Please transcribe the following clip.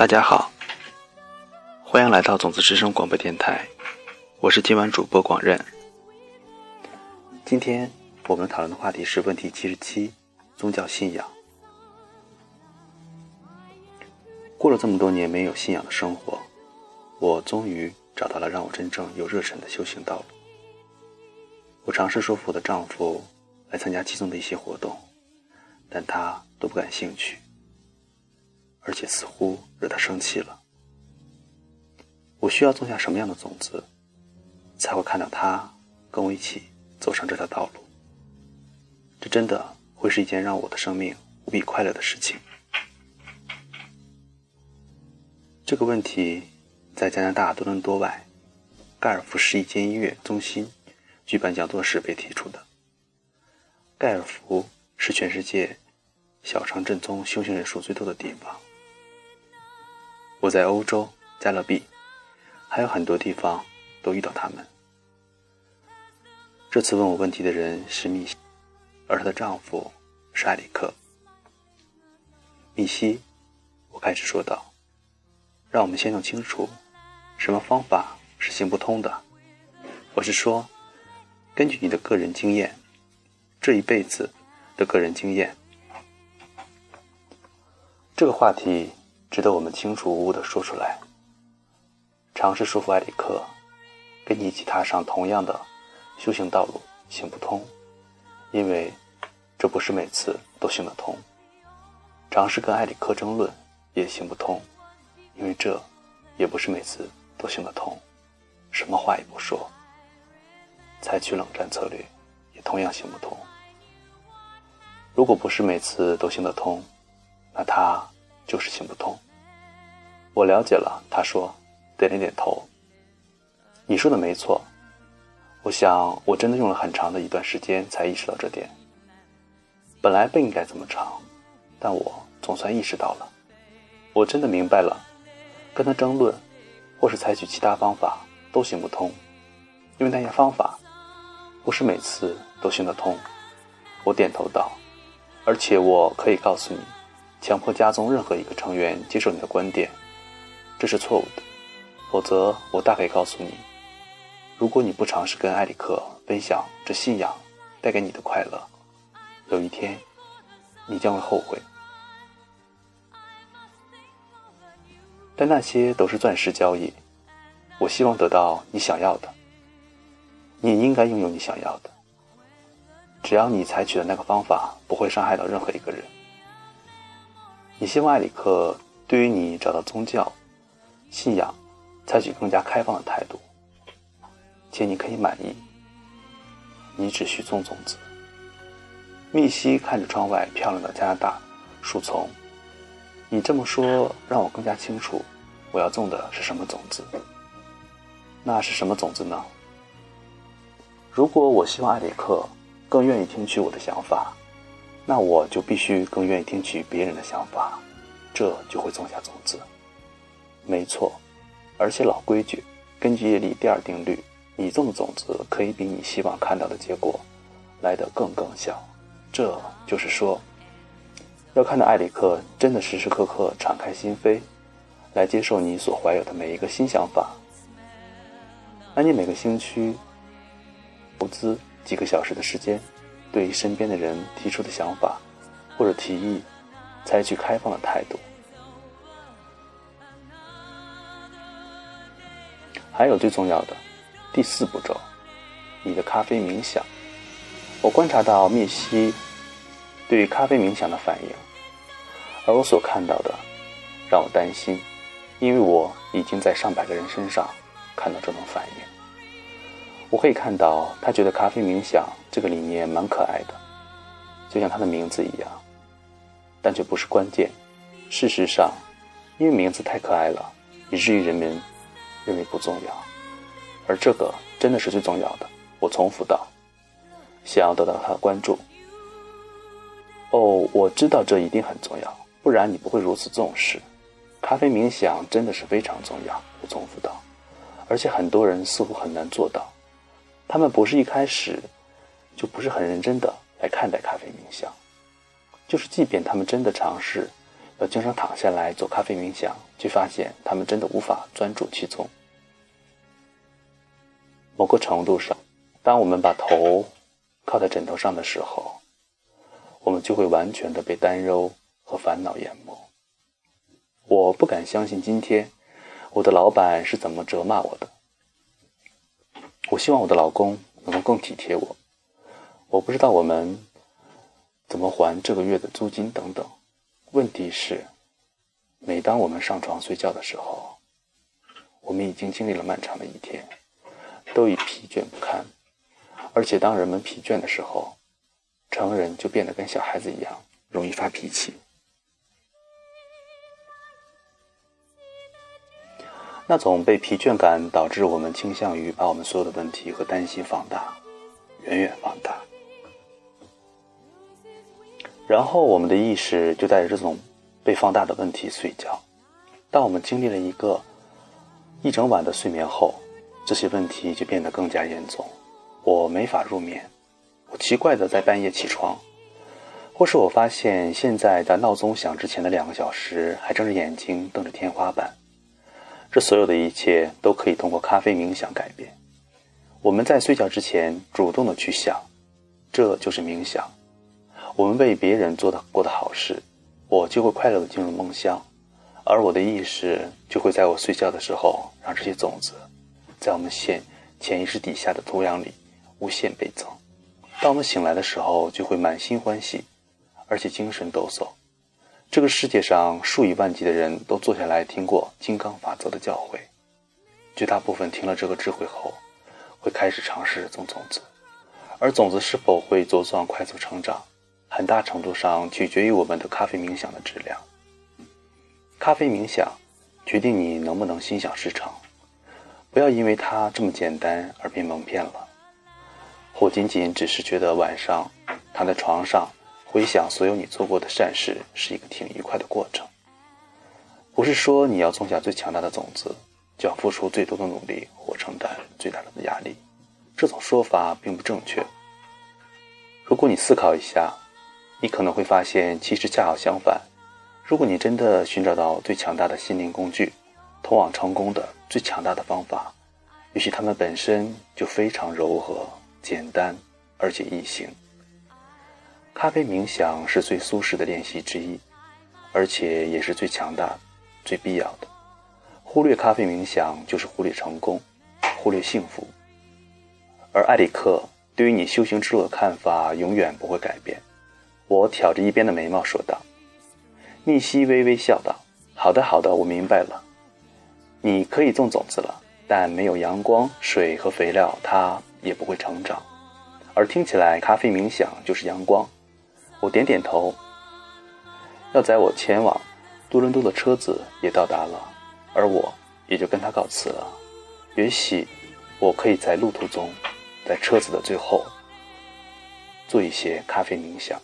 大家好，欢迎来到种子之声广播电台，我是今晚主播广任。今天我们讨论的话题是问题七十七：宗教信仰。过了这么多年没有信仰的生活，我终于找到了让我真正有热忱的修行道路。我尝试说服我的丈夫来参加其中的一些活动，但他都不感兴趣。而且似乎惹他生气了。我需要种下什么样的种子，才会看到他跟我一起走上这条道路？这真的会是一件让我的生命无比快乐的事情。这个问题在加拿大多伦多外盖尔福市一间音乐中心举办讲座时被提出的。盖尔福是全世界小城镇中修行人数最多的地方。我在欧洲、加勒比，还有很多地方都遇到他们。这次问我问题的人是密西，而她的丈夫是艾里克。密西，我开始说道：“让我们先弄清楚，什么方法是行不通的。我是说，根据你的个人经验，这一辈子的个人经验，这个话题。”值得我们清楚无误地说出来。尝试说服埃里克，跟你一起踏上同样的修行道路行不通，因为这不是每次都行得通。尝试跟埃里克争论也行不通，因为这也不是每次都行得通。什么话也不说，采取冷战策略也同样行不通。如果不是每次都行得通，那他。就是行不通。我了解了，他说，点了点头。你说的没错。我想，我真的用了很长的一段时间才意识到这点。本来不应该这么长，但我总算意识到了。我真的明白了，跟他争论，或是采取其他方法都行不通，因为那些方法不是每次都行得通。我点头道，而且我可以告诉你。强迫家中任何一个成员接受你的观点，这是错误的。否则，我大可以告诉你，如果你不尝试跟埃里克分享这信仰带给你的快乐，有一天你将会后悔。但那些都是钻石交易。我希望得到你想要的，你也应该拥有你想要的。只要你采取的那个方法不会伤害到任何一个人。你希望艾里克对于你找到宗教信仰采取更加开放的态度，且你可以满意。你只需种种子。密西看着窗外漂亮的加拿大树丛，你这么说让我更加清楚我要种的是什么种子。那是什么种子呢？如果我希望艾里克更愿意听取我的想法。那我就必须更愿意听取别人的想法，这就会种下种子。没错，而且老规矩，根据叶利第二定律，你种的种子可以比你希望看到的结果来得更更小。这就是说，要看到艾里克真的时时刻刻敞开心扉，来接受你所怀有的每一个新想法。那你每个星期投资几个小时的时间。对于身边的人提出的想法或者提议，采取开放的态度。还有最重要的第四步骤，你的咖啡冥想。我观察到密西对于咖啡冥想的反应，而我所看到的让我担心，因为我已经在上百个人身上看到这种反应。我可以看到，他觉得咖啡冥想这个理念蛮可爱的，就像他的名字一样，但却不是关键。事实上，因为名字太可爱了，以至于人们认为不重要，而这个真的是最重要的。我重复道，想要得到他的关注。哦，我知道这一定很重要，不然你不会如此重视。咖啡冥想真的是非常重要。我重复道，而且很多人似乎很难做到。他们不是一开始就不是很认真的来看待咖啡冥想，就是即便他们真的尝试，要经常躺下来做咖啡冥想，却发现他们真的无法专注其中。某个程度上，当我们把头靠在枕头上的时候，我们就会完全的被担忧和烦恼淹没。我不敢相信今天我的老板是怎么责骂我的。我希望我的老公能够更体贴我。我不知道我们怎么还这个月的租金等等。问题是，每当我们上床睡觉的时候，我们已经经历了漫长的一天，都已疲倦不堪。而且，当人们疲倦的时候，成人就变得跟小孩子一样，容易发脾气。那种被疲倦感导致我们倾向于把我们所有的问题和担心放大，远远放大。然后，我们的意识就带着这种被放大的问题睡觉。当我们经历了一个一整晚的睡眠后，这些问题就变得更加严重。我没法入眠，我奇怪的在半夜起床，或是我发现现在在闹钟响之前的两个小时还睁着眼睛瞪着天花板。这所有的一切都可以通过咖啡冥想改变。我们在睡觉之前主动的去想，这就是冥想。我们为别人做的过的好事，我就会快乐的进入梦乡，而我的意识就会在我睡觉的时候，让这些种子，在我们潜潜意识底下的土壤里无限倍增。当我们醒来的时候，就会满心欢喜，而且精神抖擞。这个世界上数以万计的人都坐下来听过金刚法则的教诲，绝大部分听了这个智慧后，会开始尝试种种子，而种子是否会茁壮快速成长？很大程度上取决于我们的咖啡冥想的质量。咖啡冥想决定你能不能心想事成。不要因为它这么简单而被蒙骗了，或仅仅只是觉得晚上躺在床上回想所有你做过的善事是一个挺愉快的过程。不是说你要种下最强大的种子就要付出最多的努力或承担最大的压力，这种说法并不正确。如果你思考一下。你可能会发现，其实恰好相反。如果你真的寻找到最强大的心灵工具，通往成功的最强大的方法，也许它们本身就非常柔和、简单，而且易行。咖啡冥想是最舒适的练习之一，而且也是最强大、最必要的。忽略咖啡冥想，就是忽略成功，忽略幸福。而埃里克对于你修行之路的看法，永远不会改变。我挑着一边的眉毛说道：“密西微微笑道：‘好的，好的，我明白了。你可以种种子了，但没有阳光、水和肥料，它也不会成长。而听起来，咖啡冥想就是阳光。’我点点头。要载我前往多伦多的车子也到达了，而我也就跟他告辞了。也许我可以在路途中，在车子的最后，做一些咖啡冥想。”